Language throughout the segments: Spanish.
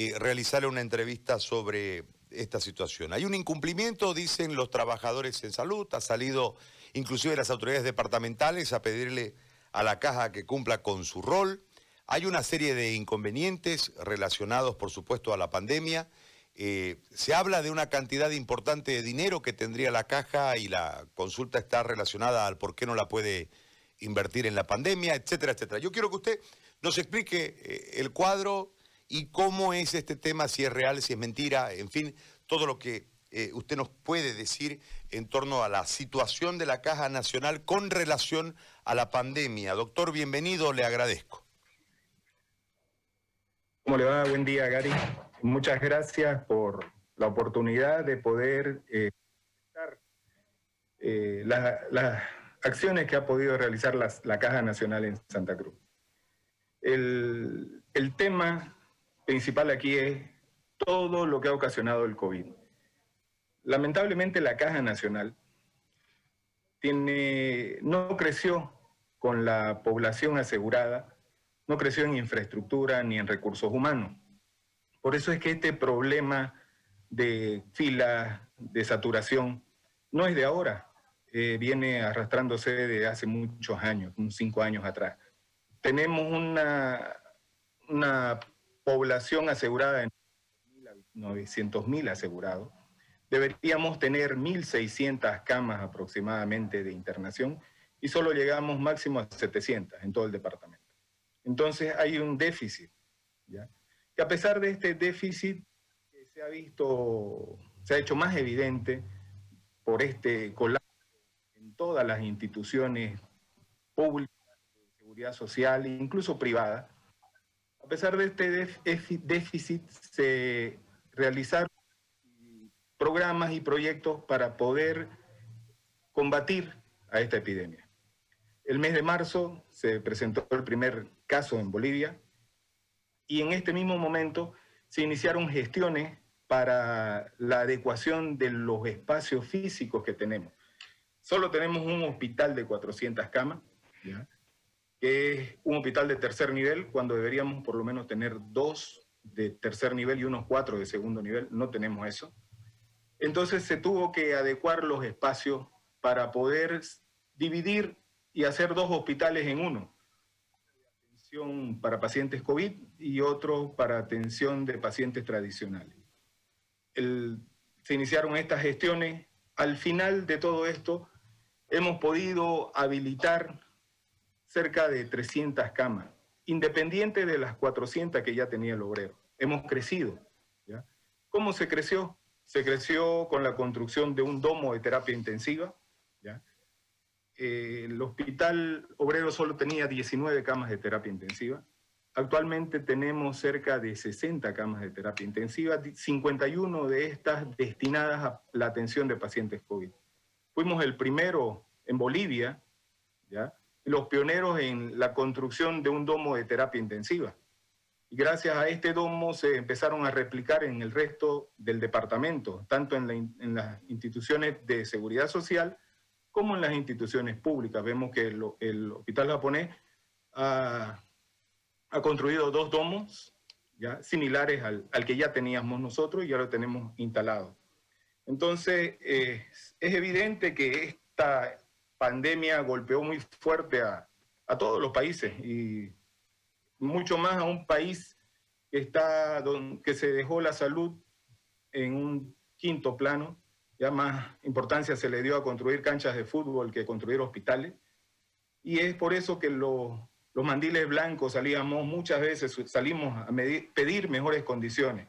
eh, realizarle una entrevista sobre esta situación. Hay un incumplimiento, dicen los trabajadores en salud, ha salido inclusive las autoridades departamentales a pedirle a la caja que cumpla con su rol. Hay una serie de inconvenientes relacionados, por supuesto, a la pandemia. Eh, se habla de una cantidad importante de dinero que tendría la caja y la consulta está relacionada al por qué no la puede invertir en la pandemia, etcétera, etcétera. Yo quiero que usted nos explique eh, el cuadro y cómo es este tema, si es real, si es mentira, en fin, todo lo que eh, usted nos puede decir en torno a la situación de la Caja Nacional con relación a la pandemia. Doctor, bienvenido, le agradezco. ¿Cómo le va? Buen día, Gary. Muchas gracias por la oportunidad de poder eh, eh las acciones que ha podido realizar la Caja Nacional en Santa Cruz. El, el tema principal aquí es todo lo que ha ocasionado el COVID. Lamentablemente la Caja Nacional tiene, no creció con la población asegurada no creció en infraestructura ni en recursos humanos. Por eso es que este problema de filas, de saturación, no es de ahora, eh, viene arrastrándose de hace muchos años, unos cinco años atrás. Tenemos una, una población asegurada en 900 mil asegurados. Deberíamos tener 1.600 camas aproximadamente de internación y solo llegamos máximo a 700 en todo el departamento. Entonces hay un déficit, ¿ya? que a pesar de este déficit se ha visto, se ha hecho más evidente por este colapso en todas las instituciones públicas de seguridad social e incluso privadas, a pesar de este déficit se realizaron programas y proyectos para poder combatir a esta epidemia. El mes de marzo se presentó el primer caso en Bolivia y en este mismo momento se iniciaron gestiones para la adecuación de los espacios físicos que tenemos. Solo tenemos un hospital de 400 camas, que es un hospital de tercer nivel, cuando deberíamos por lo menos tener dos de tercer nivel y unos cuatro de segundo nivel. No tenemos eso. Entonces se tuvo que adecuar los espacios para poder dividir y hacer dos hospitales en uno. Atención para pacientes COVID y otro para atención de pacientes tradicionales. se iniciaron estas gestiones. Al final de todo esto, hemos podido habilitar cerca de 300 camas, independiente de las 400 que ya tenía el obrero. Hemos crecido. ¿Cómo se creció? Se creció con la construcción de un domo de terapia intensiva, ¿ya? Eh, el hospital obrero solo tenía 19 camas de terapia intensiva. Actualmente tenemos cerca de 60 camas de terapia intensiva, 51 de estas destinadas a la atención de pacientes COVID. Fuimos el primero en Bolivia, ¿ya? Los pioneros en la construcción de un domo de terapia intensiva. Y gracias a este domo se empezaron a replicar en el resto del departamento, tanto en, en las instituciones de seguridad social, como en las instituciones públicas. Vemos que el, hospital japonés ha, construido dos domos ya similares al, que ya teníamos nosotros y ya lo tenemos instalado. Entonces, es evidente que esta pandemia golpeó muy fuerte a, a, todos los países y mucho más a un país que, está, que se dejó la salud en un quinto plano ya más importancia se le dio a construir canchas de fútbol que construir hospitales. Y es por eso que los, mandiles blancos salíamos muchas veces, salimos a pedir mejores condiciones.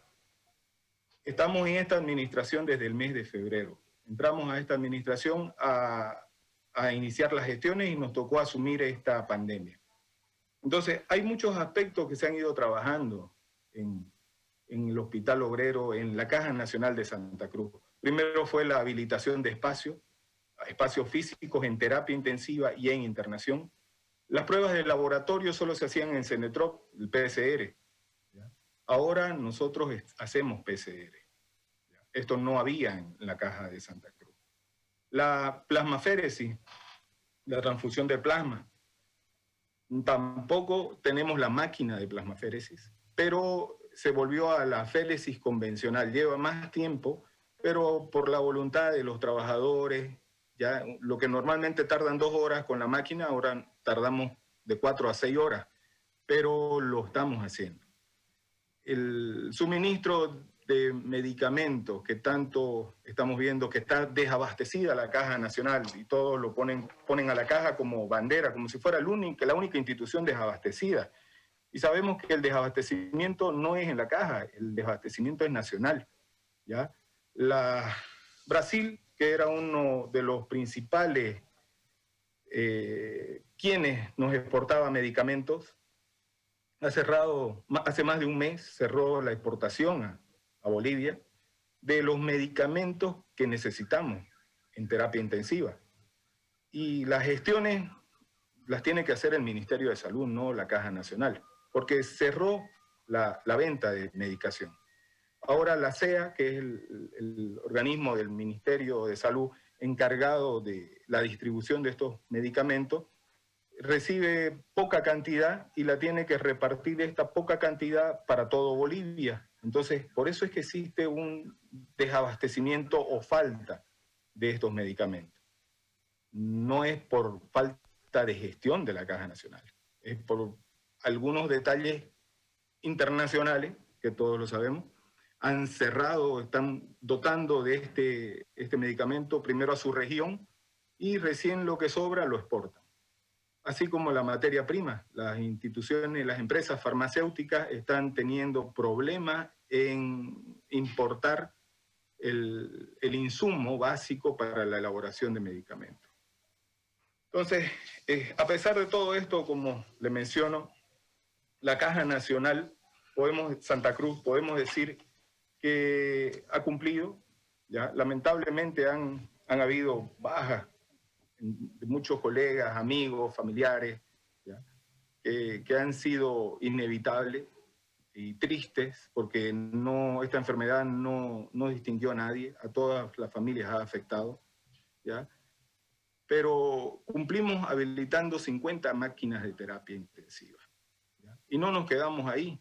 Estamos en esta administración desde el mes de febrero. Entramos a esta administración a, iniciar las gestiones y nos tocó asumir esta pandemia. Entonces, hay muchos aspectos que se han ido trabajando en, en el Hospital Obrero, en la Caja Nacional de Santa Cruz. Primero fue la habilitación de espacios, espacios físicos en terapia intensiva y en internación. Las pruebas de laboratorio solo se hacían en Cenetrop, el PCR. Ahora nosotros hacemos PCR. Esto no había en la caja de Santa Cruz. La plasmaféresis, la transfusión de plasma, tampoco tenemos la máquina de plasmaféresis, pero se volvió a la félesis convencional. Lleva más tiempo, pero por la voluntad de los trabajadores, ya lo que normalmente tardan dos horas con la máquina, ahora tardamos de cuatro a seis horas, pero lo estamos haciendo. El suministro de medicamentos que tanto estamos viendo que está desabastecida la Caja Nacional y todos lo ponen, ponen a la caja como bandera, como si fuera la única institución desabastecida. Y sabemos que el desabastecimiento no es en la caja, el desabastecimiento es nacional. ¿ya? La, Brasil, que era uno de los principales eh, quienes nos exportaba medicamentos, ha cerrado, hace más de un mes cerró la exportación a, Bolivia de los medicamentos que necesitamos en terapia intensiva. Y las gestiones las tiene que hacer el Ministerio de Salud, no la Caja Nacional, porque cerró la, venta de medicación. Ahora la CEA, que es el, organismo del Ministerio de Salud encargado de la distribución de estos medicamentos, recibe poca cantidad y la tiene que repartir esta poca cantidad para todo Bolivia. Entonces, por eso es que existe un desabastecimiento o falta de estos medicamentos. No es por falta de gestión de la Caja Nacional, es por algunos detalles internacionales, que todos lo sabemos, han cerrado, están dotando de este, este medicamento primero a su región y recién lo que sobra lo exportan así como la materia prima. Las instituciones, las empresas farmacéuticas están teniendo problemas en importar el, insumo básico para la elaboración de medicamentos. Entonces, eh, a pesar de todo esto, como le menciono, la Caja Nacional, podemos, Santa Cruz, podemos decir que ha cumplido, lamentablemente han, han habido bajas de muchos colegas, amigos, familiares, que han sido inevitables y tristes porque no, esta enfermedad no, no, distinguió a nadie, a todas las familias ha afectado. ¿ya? Pero cumplimos habilitando 50 máquinas de terapia intensiva. Y no nos quedamos ahí.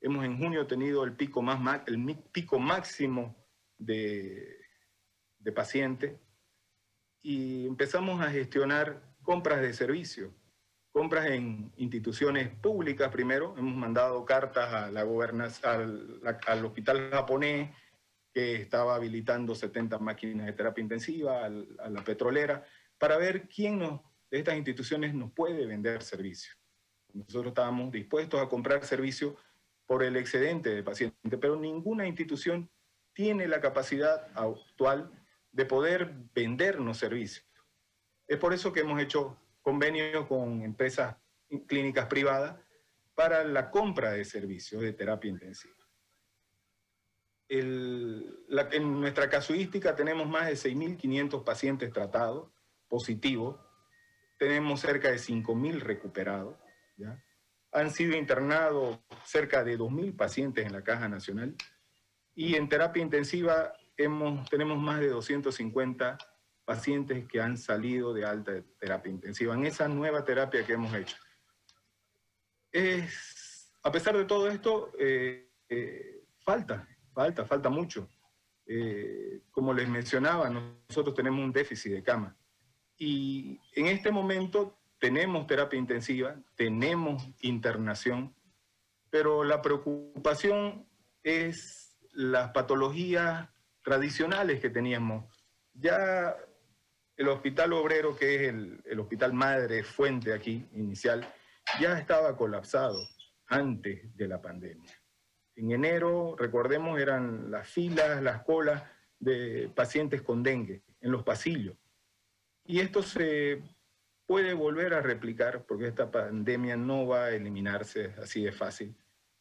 Hemos en junio tenido el pico, más, el pico máximo de, de pacientes y empezamos a gestionar compras de servicios, compras en instituciones públicas primero. Hemos mandado cartas a la al, al, hospital japonés que estaba habilitando 70 máquinas de terapia intensiva, a la petrolera, para ver quién nos, de estas instituciones nos puede vender servicios. Nosotros estábamos dispuestos a comprar servicios por el excedente de pacientes, pero ninguna institución tiene la capacidad actual de poder vendernos servicios. Es por eso que hemos hecho convenios con empresas clínicas privadas para la compra de servicios de terapia intensiva. en nuestra casuística tenemos más de 6.500 pacientes tratados, positivos, tenemos cerca de 5.000 recuperados, ¿ya? han sido internados cerca de 2.000 pacientes en la Caja Nacional y en terapia intensiva tenemos más de 250 pacientes que han salido de alta terapia intensiva en esa nueva terapia que hemos hecho. Es, a pesar de todo esto, eh, eh, falta, falta, falta mucho. Eh, como les mencionaba, nosotros tenemos un déficit de cama. Y en este momento tenemos terapia intensiva, tenemos internación, pero la preocupación es las patologías tradicionales que teníamos. Ya el hospital obrero, que es el, hospital madre fuente aquí, inicial, ya estaba colapsado antes de la pandemia. En enero, recordemos, eran las filas, las colas de pacientes con dengue en los pasillos. Y esto se puede volver a replicar porque esta pandemia no va a eliminarse así de fácil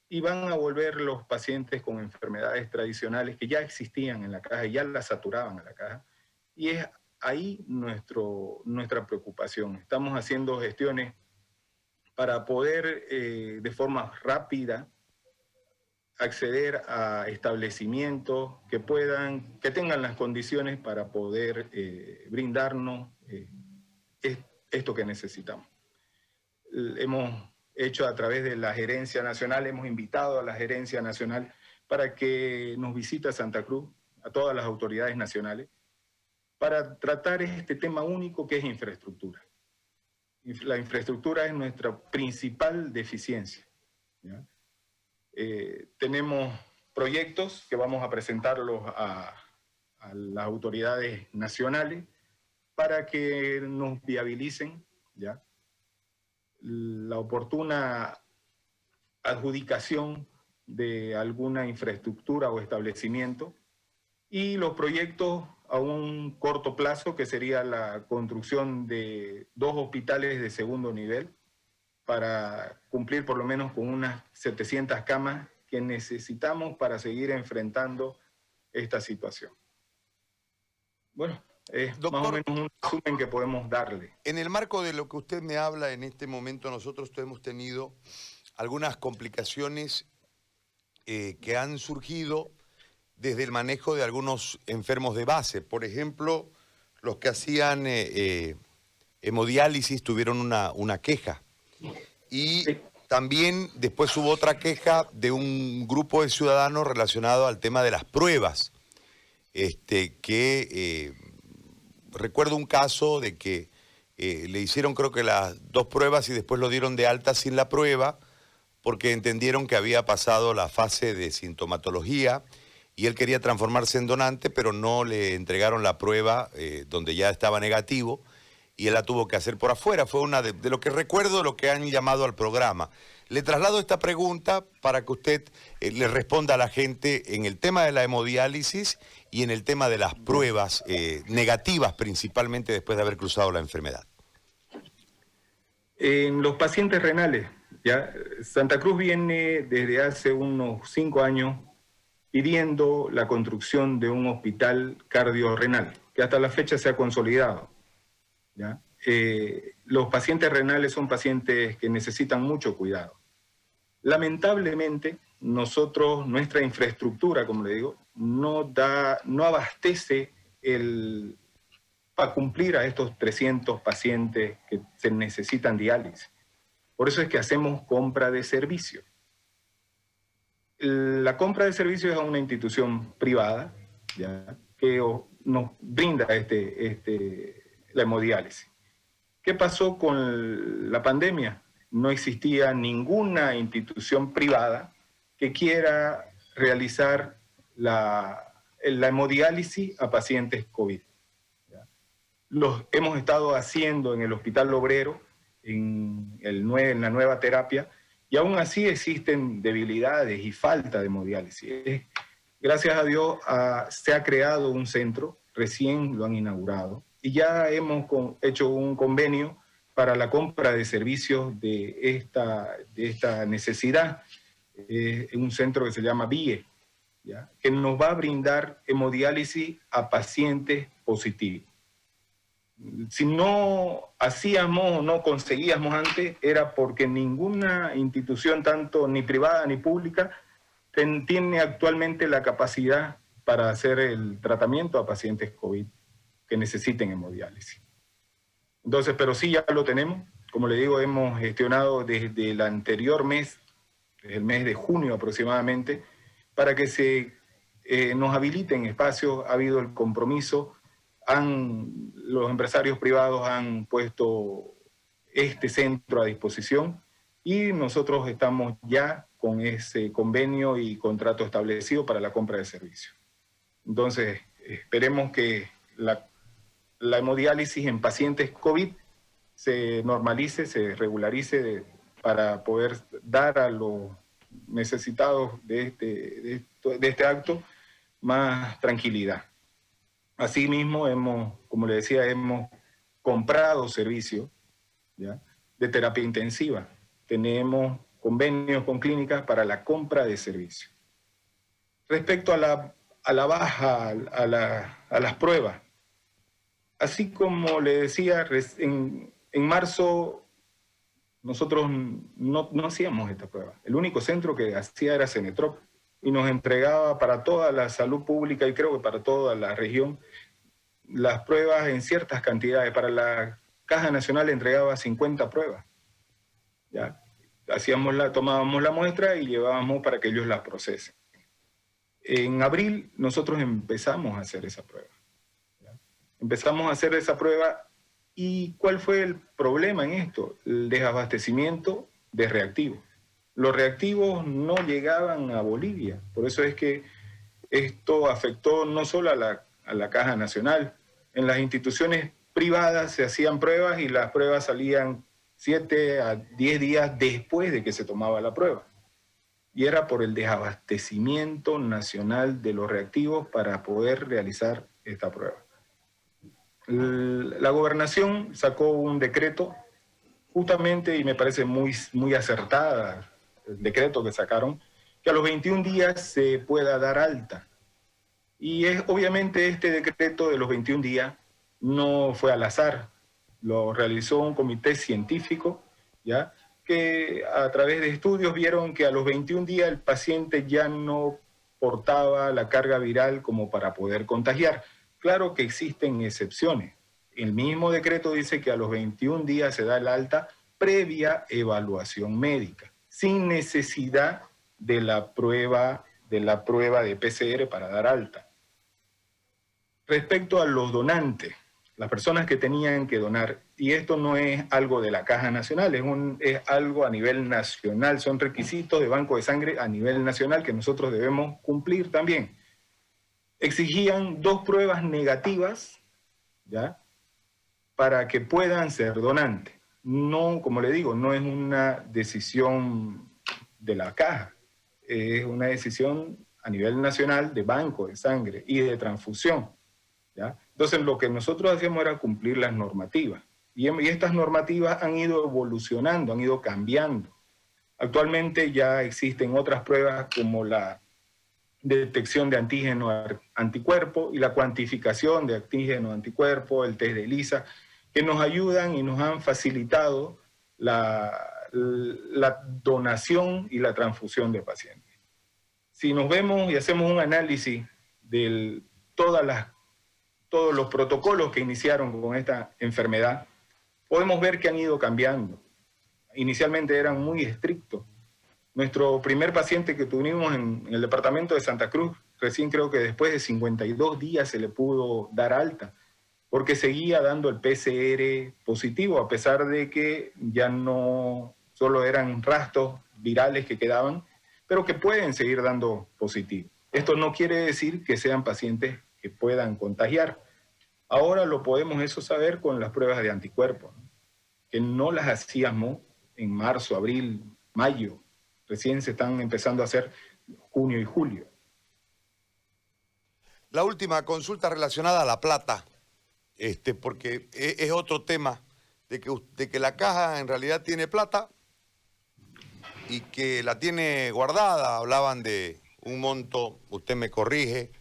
y van a volver los pacientes con enfermedades tradicionales que ya existían en la caja ya las saturaban a la caja. Y es ahí nuestro, nuestra preocupación. Estamos haciendo gestiones para poder eh, de forma rápida acceder a establecimientos que puedan, que tengan las condiciones para poder eh, brindarnos eh, esto que necesitamos. Hemos hecho a través de la gerencia nacional, hemos invitado a la gerencia nacional para que nos visite a Santa Cruz, a todas las autoridades nacionales, para tratar este tema único que es infraestructura. La infraestructura es nuestra principal deficiencia. Eh, tenemos proyectos que vamos a presentarlos a, a las autoridades nacionales para que nos viabilicen ¿ya? La oportuna adjudicación de alguna infraestructura o establecimiento y los proyectos a un corto plazo, que sería la construcción de dos hospitales de segundo nivel para cumplir por lo menos con unas 700 camas que necesitamos para seguir enfrentando esta situación. Bueno, es más o menos un resumen que podemos darle. En el marco de lo que usted me habla en este momento, nosotros hemos tenido algunas complicaciones eh, que han surgido desde el manejo de algunos enfermos de base. Por ejemplo, los que hacían eh, eh, hemodiálisis tuvieron una, una queja. Y también después hubo otra queja de un grupo de ciudadanos relacionado al tema de las pruebas, este, que recuerdo un caso de que le hicieron creo que las dos pruebas y después lo dieron de alta sin la prueba porque entendieron que había pasado la fase de sintomatología y él quería transformarse en donante, pero no le entregaron la prueba eh, donde ya estaba negativo y él la tuvo que hacer por afuera. Fue una de, lo que recuerdo lo que han llamado al programa. Le traslado esta pregunta para que usted eh, le responda a la gente en el tema de la hemodiálisis y en el tema de las pruebas eh, negativas, principalmente después de haber cruzado la enfermedad. En los pacientes renales, ya Santa Cruz viene desde hace unos cinco años pidiendo la construcción de un hospital cardiorrenal, que hasta la fecha se ha consolidado. Eh, los pacientes renales son pacientes que necesitan mucho cuidado. Lamentablemente, nosotros, nuestra infraestructura, como le digo, no, da, no abastece el, para cumplir a estos 300 pacientes que se necesitan diálisis. Por eso es que hacemos compra de servicio la compra de servicios a una institución privada que nos brinda este, este, la hemodiálisis. ¿Qué pasó con la pandemia? No existía ninguna institución privada que quiera realizar la, la hemodiálisis a pacientes COVID. Los hemos estado haciendo en el Hospital Obrero, en, el, en la nueva terapia, y aún así existen debilidades y falta de hemodiálisis. Gracias a Dios se ha creado un centro, recién lo han inaugurado, y ya hemos hecho un convenio para la compra de servicios de esta, de esta necesidad, en un centro que se llama BIE, que nos va a brindar hemodiálisis a pacientes positivos. Si no hacíamos o no conseguíamos antes, era porque ninguna institución, tanto ni privada ni pública, tiene actualmente la capacidad para hacer el tratamiento a pacientes COVID que necesiten hemodiálisis. Entonces, pero sí ya lo tenemos. Como le digo, hemos gestionado desde el anterior mes, desde el mes de junio aproximadamente, para que se eh, nos habiliten espacios. Ha habido el compromiso han, los empresarios privados han puesto este centro a disposición y nosotros estamos ya con ese convenio y contrato establecido para la compra de servicios. Entonces, esperemos que la, la hemodiálisis en pacientes COVID se normalice, se regularice para poder dar a los necesitados de este, de este acto más tranquilidad. Asimismo, hemos, como le decía, hemos comprado servicios de terapia intensiva. Tenemos convenios con clínicas para la compra de servicios. Respecto a la baja, a, las pruebas, así como le decía, en, marzo nosotros no, no, hacíamos esta prueba. El único centro que hacía era Cenetrop y nos entregaba para toda la salud pública y creo que para toda la región las pruebas en ciertas cantidades. Para la Caja Nacional entregaba 50 pruebas. ¿ya? hacíamos la, tomábamos la muestra y llevábamos para que ellos la procesen. En abril nosotros empezamos a hacer esa prueba. Empezamos a hacer esa prueba y ¿cuál fue el problema en esto? El desabastecimiento de reactivos. Los reactivos no llegaban a Bolivia, por eso es que esto afectó no solo a la, a la Caja Nacional, en las instituciones privadas se hacían pruebas y las pruebas salían 7 a 10 días después de que se tomaba la prueba. Y era por el desabastecimiento nacional de los reactivos para poder realizar esta prueba. La gobernación sacó un decreto justamente, y me parece muy, muy acertada el decreto que sacaron, que a los 21 días se pueda dar alta. Y es obviamente este decreto de los 21 días no fue al azar, lo realizó un comité científico, ¿ya? que a través de estudios vieron que a los 21 días el paciente ya no portaba la carga viral como para poder contagiar. Claro que existen excepciones. El mismo decreto dice que a los 21 días se da el alta previa evaluación médica, sin necesidad de la prueba de la prueba de PCR para dar alta. Respecto a los donantes, las personas que tenían que donar, y esto no es algo de la Caja Nacional, es, un, es algo a nivel nacional, son requisitos de banco de sangre a nivel nacional que nosotros debemos cumplir también. Exigían dos pruebas negativas, ¿ya? Para que puedan ser donantes. No, como le digo, no es una decisión de la Caja, es una decisión a nivel nacional de banco de sangre y de transfusión. Entonces lo que nosotros hacíamos era cumplir las normativas. Y, estas normativas han ido evolucionando, han ido cambiando. Actualmente ya existen otras pruebas como la detección de antígeno anticuerpo y la cuantificación de antígeno anticuerpo, el test de ELISA, que nos ayudan y nos han facilitado la, la donación y la transfusión de pacientes. Si nos vemos y hacemos un análisis de todas las todos los protocolos que iniciaron con esta enfermedad, podemos ver que han ido cambiando. Inicialmente eran muy estrictos. Nuestro primer paciente que tuvimos en, el departamento de Santa Cruz, recién creo que después de 52 días se le pudo dar alta, porque seguía dando el PCR positivo, a pesar de que ya no solo eran rastros virales que quedaban, pero que pueden seguir dando positivo. Esto no quiere decir que sean pacientes que puedan contagiar. Ahora lo podemos eso saber con las pruebas de anticuerpos, que no las hacíamos en marzo, abril, mayo. Recién se están empezando a hacer junio y julio. La última consulta relacionada a la plata, este, porque e, es, otro tema de que, de que la caja en realidad tiene plata y que la tiene guardada. Hablaban de un monto, usted me corrige,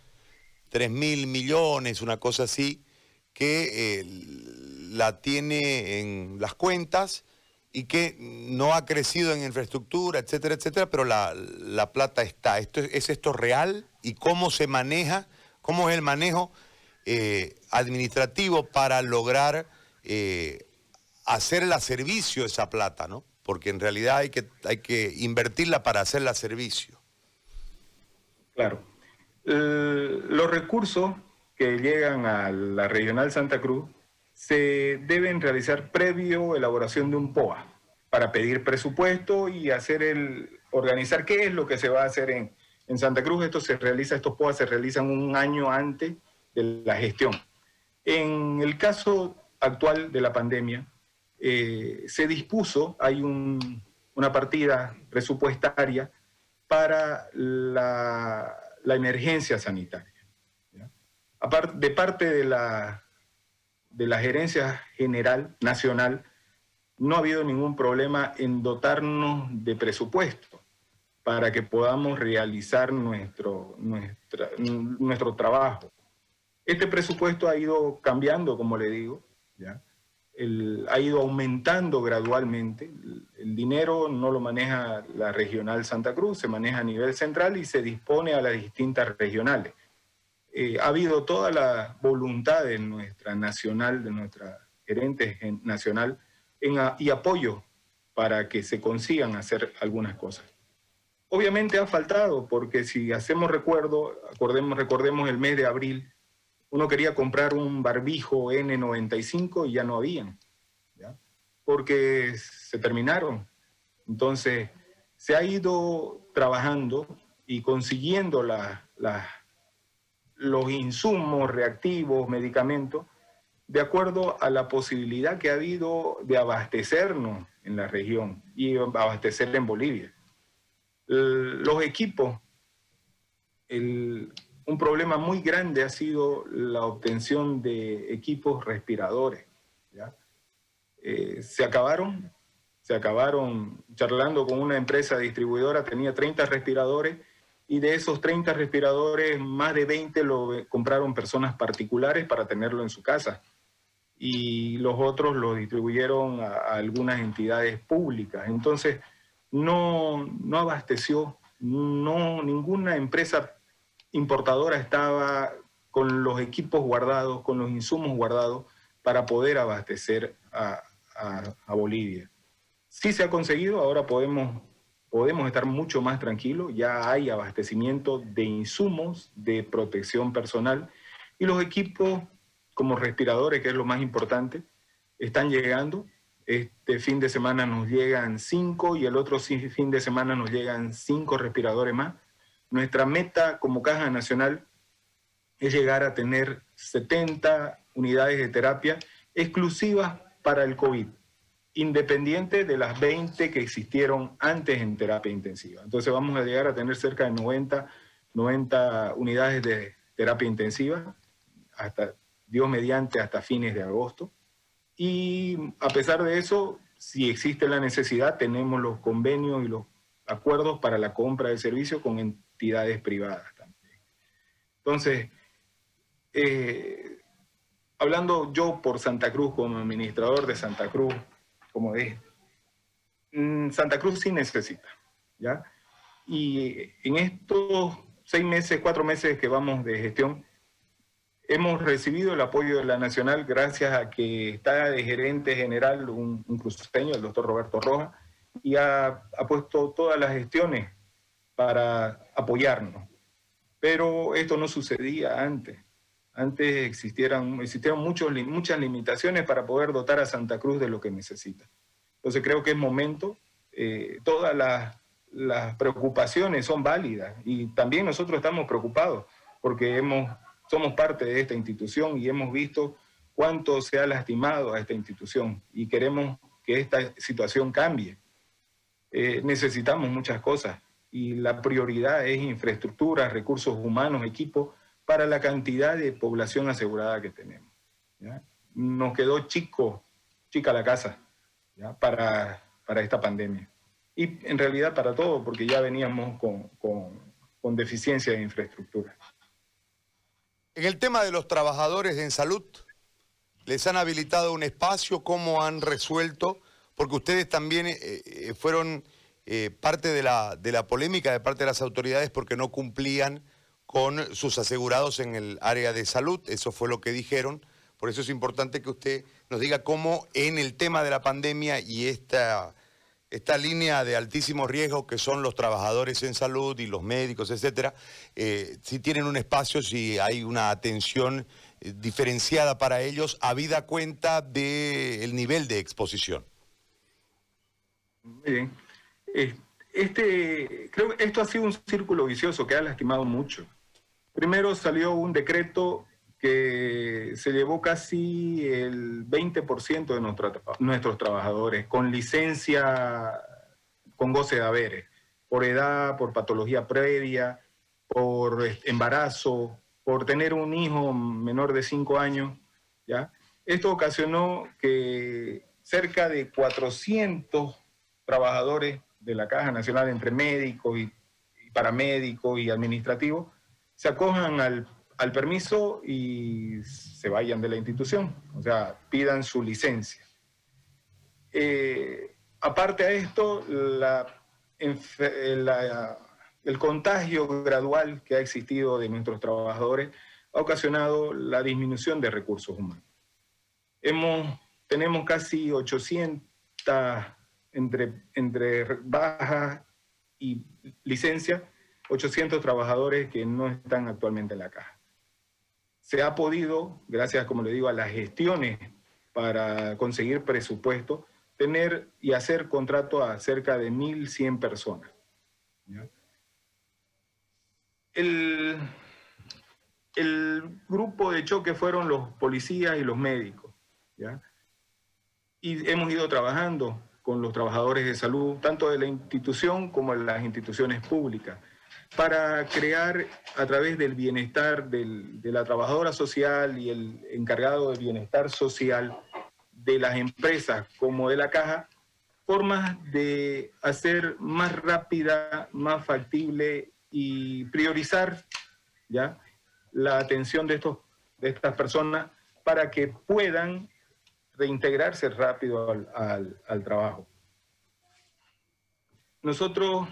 3 mil millones, una cosa así, que eh, la tiene en las cuentas y que no ha crecido en infraestructura, etcétera, etcétera, pero la, plata está. ¿Esto, ¿Es esto real? ¿Y cómo se maneja? ¿Cómo es el manejo eh, administrativo para lograr eh, hacerla servicio esa plata, ¿no? Porque en realidad hay que, hay que invertirla para hacerla servicio. Claro los recursos que llegan a la Regional Santa Cruz se deben realizar previo elaboración de un POA para pedir presupuesto y hacer el organizar qué es lo que se va a hacer en, en Santa Cruz. Esto se realiza, estos POA se realizan un año antes de la gestión. En el caso actual de la pandemia, eh, se dispuso, hay una partida presupuestaria para la la emergencia sanitaria. De parte de la, de la gerencia general nacional, no ha habido ningún problema en dotarnos de presupuesto para que podamos realizar nuestro, nuestro trabajo. Este presupuesto ha ido cambiando, como le digo, ¿ya? ha ido aumentando gradualmente. El, dinero no lo maneja la regional Santa Cruz, se maneja a nivel central y se dispone a las distintas regionales. Eh, ha habido toda la voluntad de nuestra nacional, de nuestra gerente nacional, y apoyo para que se consigan hacer algunas cosas. Obviamente ha faltado, porque si hacemos recuerdo, acordemos, recordemos el mes de abril, uno quería comprar un barbijo N95 y ya no habían, porque se terminaron. Entonces, se ha ido trabajando y consiguiendo los insumos reactivos, medicamentos, de acuerdo a la posibilidad que ha habido de abastecernos en la región y abastecer en Bolivia. Los equipos, un problema muy grande ha sido la obtención de equipos respiradores. Eh, se acabaron, se acabaron charlando con una empresa distribuidora, tenía 30 respiradores y de esos 30 respiradores, más de 20 lo compraron personas particulares para tenerlo en su casa y los otros lo distribuyeron a, algunas entidades públicas. Entonces, no, no abasteció, no, ninguna empresa importadora estaba con los equipos guardados, con los insumos guardados para poder abastecer a, a, Bolivia. Sí se ha conseguido, ahora podemos, podemos estar mucho más tranquilos, ya hay abastecimiento de insumos de protección personal y los equipos como respiradores, que es lo más importante, están llegando. Este fin de semana nos llegan cinco y el otro fin de semana nos llegan cinco respiradores más. Nuestra meta como Caja Nacional es llegar a tener 70 unidades de terapia exclusivas para el COVID, independiente de las 20 que existieron antes en terapia intensiva. Entonces vamos a llegar a tener cerca de 90, 90 unidades de terapia intensiva hasta Dios mediante hasta fines de agosto. Y a pesar de eso, si existe la necesidad, tenemos los convenios y los acuerdos para la compra de servicios con entidades privadas también. Entonces, eh, hablando yo por Santa Cruz como administrador de Santa Cruz, como es, mm, Santa Cruz sí necesita, ¿ya? Y en estos seis meses, cuatro meses que vamos de gestión, Hemos recibido el apoyo de la Nacional gracias a que está de gerente general un, cruceño, el doctor Roberto Roja, y ha, puesto todas las gestiones para apoyarnos. Pero esto no sucedía antes. Antes existieran, existieron muchos, muchas limitaciones para poder dotar a Santa Cruz de lo que necesita. Entonces creo que es momento, eh, todas las, las preocupaciones son válidas y también nosotros estamos preocupados porque hemos somos parte de esta institución y hemos visto cuánto se ha lastimado a esta institución y queremos que esta situación cambie. Eh, necesitamos muchas cosas y la prioridad es infraestructura, recursos humanos, equipos para la cantidad de población asegurada que tenemos. Nos quedó chico, chica la casa Para, para esta pandemia. Y en realidad para todo, porque ya veníamos con, con, deficiencia de infraestructura. En el tema de los trabajadores en salud, ¿les han habilitado un espacio? ¿Cómo han resuelto? Porque ustedes también eh, eh, fueron eh, parte de la, de la polémica de parte de las autoridades porque no cumplían con sus asegurados en el área de salud. Eso fue lo que dijeron. Por eso es importante que usted nos diga cómo en el tema de la pandemia y esta esta línea de altísimo riesgo que son los trabajadores en salud y los médicos, etcétera, eh, si tienen un espacio, si hay una atención eh, diferenciada para ellos, habida cuenta del nivel de exposición. Bien. Este, creo que esto ha sido un círculo vicioso que ha lastimado mucho. Primero salió un decreto que se llevó casi el 20% de nuestros trabajadores con licencia con goce de haberes, por edad, por patología previa, por embarazo, por tener un hijo menor de 5 años. ¿ya? Esto ocasionó que cerca de 400 trabajadores de la Caja Nacional entre médicos y, y paramédicos y administrativos se acojan al al permiso y se vayan de la institución, o sea, pidan su licencia. Eh, aparte a esto, el contagio gradual que ha existido de nuestros trabajadores ha ocasionado la disminución de recursos humanos. Hemos, tenemos casi 800 entre, entre baja y licencia, 800 trabajadores que no están actualmente en la caja. Se ha podido, gracias, como le digo, a las gestiones para conseguir presupuesto, tener y hacer contrato a cerca de 1.100 personas. El, grupo de choque fueron los policías y los médicos. Y hemos ido trabajando con los trabajadores de salud, tanto de la institución como de las instituciones públicas, para crear a través del bienestar de la trabajadora social y el encargado de bienestar social de las empresas como de la caja, formas de hacer más rápida, más factible y priorizar ¿ya? la atención de, estos, de estas personas para que puedan reintegrarse rápido al, al trabajo. Nosotros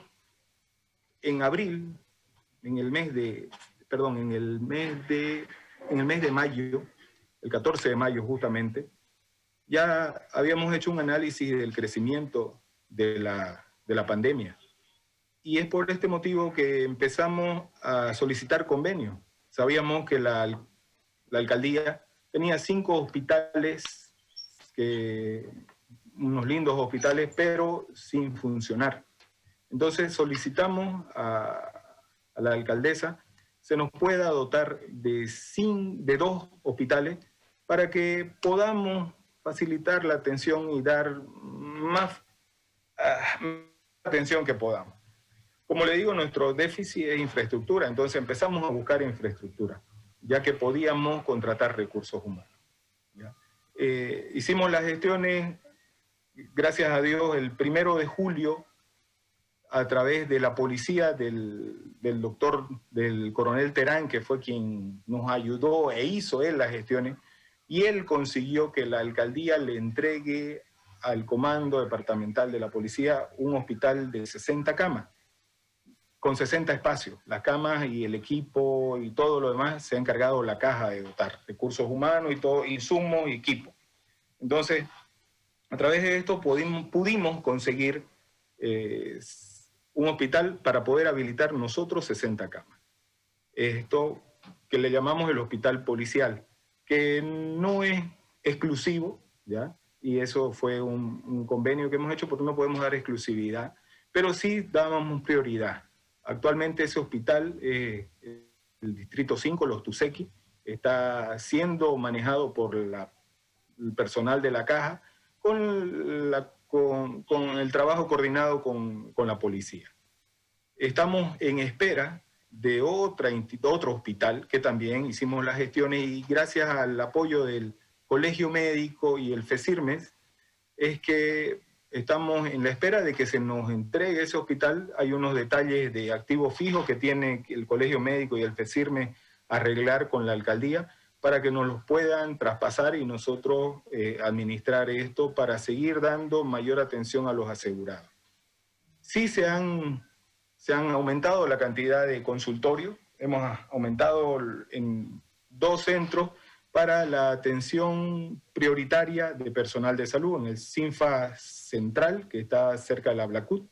en abril, en el mes de, perdón, en el mes de, en el mes de mayo, el 14 de mayo justamente, ya habíamos hecho un análisis del crecimiento de la, de la pandemia. Y es por este motivo que empezamos a solicitar convenios. Sabíamos que la, la alcaldía tenía cinco hospitales, unos lindos hospitales, pero sin funcionar. Entonces solicitamos a, la alcaldesa se nos pueda dotar de, dos hospitales para que podamos facilitar la atención y dar más uh, atención que podamos. Como le digo, nuestro déficit es infraestructura, entonces empezamos a buscar infraestructura, ya que podíamos contratar recursos humanos. Eh, hicimos las gestiones, gracias a Dios, el primero de julio, a través de la policía del, doctor, del coronel Terán, que fue quien nos ayudó e hizo él las gestiones, y él consiguió que la alcaldía le entregue al comando departamental de la policía un hospital de 60 camas, con 60 espacios. Las camas y el equipo y todo lo demás se ha encargado la caja de dotar, recursos humanos y todo, insumos y equipo. Entonces, a través de esto pudimos, pudimos conseguir eh, un hospital para poder habilitar nosotros 60 camas. Esto que le llamamos el hospital policial que no es exclusivo, ¿ya? Y eso fue un, convenio que hemos hecho porque no podemos dar exclusividad, pero sí dábamos prioridad. Actualmente ese hospital, eh, el Distrito 5, los Tuseki, está siendo manejado por el personal de la caja con, la, con, el trabajo coordinado con, con la policía. Estamos en espera de otra, otro hospital que también hicimos las gestiones y gracias al apoyo del Colegio Médico y el FECIRMES es que estamos en la espera de que se nos entregue ese hospital. Hay unos detalles de activo fijo que tiene el Colegio Médico y el FECIRMES arreglar con la alcaldía para que nos los puedan traspasar y nosotros eh, administrar esto para seguir dando mayor atención a los asegurados. Sí se han se han aumentado la cantidad de consultorios, hemos aumentado en dos centros para la atención prioritaria de personal de salud, en el CINFA Central, que está cerca de la Blacut,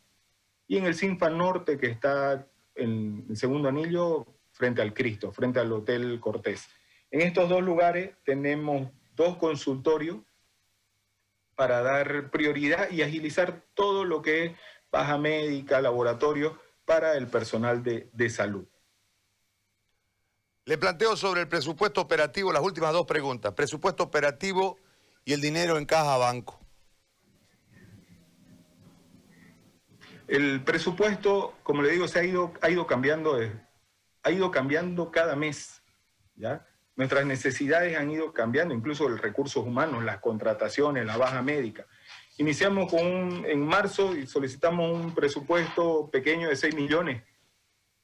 y en el CINFA Norte, que está en el segundo anillo, frente al Cristo, frente al Hotel Cortés. En estos dos lugares tenemos dos consultorios para dar prioridad y agilizar todo lo que es baja médica, laboratorio, para el personal de, salud. Le planteo sobre el presupuesto operativo las últimas dos preguntas. Presupuesto operativo y el dinero en caja banco. El presupuesto, como le digo, se ha ido, ha ido cambiando, ha ido cambiando cada mes. ¿ya? Nuestras necesidades han ido cambiando, incluso los recursos humanos, las contrataciones, la baja médica. Iniciamos con en marzo y solicitamos un presupuesto pequeño de 6 millones.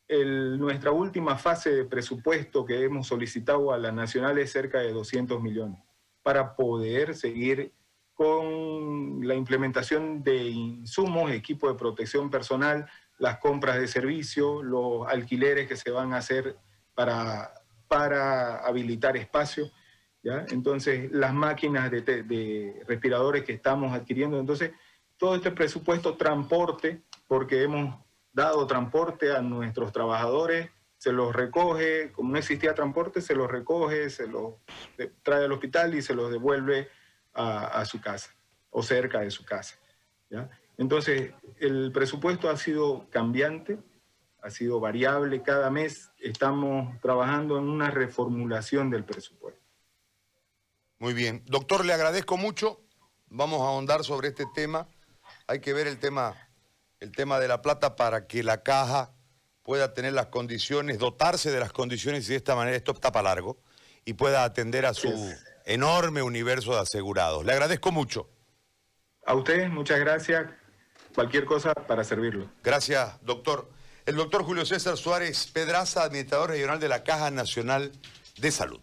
nuestra última fase de presupuesto que hemos solicitado a la nacional es cerca de 200 millones para poder seguir con la implementación de insumos, equipo de protección personal, las compras de servicios, los alquileres que se van a hacer para, para habilitar espacios entonces, las máquinas de, respiradores que estamos adquiriendo, entonces, todo este presupuesto transporte, porque hemos dado transporte a nuestros trabajadores, se los recoge, como no existía transporte, se los recoge, se los trae al hospital y se los devuelve a, su casa o cerca de su casa. Entonces, el presupuesto ha sido cambiante, ha sido variable. Cada mes estamos trabajando en una reformulación del presupuesto. Muy bien. Doctor, le agradezco mucho. Vamos a ahondar sobre este tema. Hay que ver el tema, el tema de la plata para que la caja pueda tener las condiciones, dotarse de las condiciones y de esta manera esto está para largo y pueda atender a su enorme universo de asegurados. Le agradezco mucho. A usted, muchas gracias. Cualquier cosa para servirlo. Gracias, doctor. El doctor Julio César Suárez Pedraza, administrador regional de la Caja Nacional de Salud.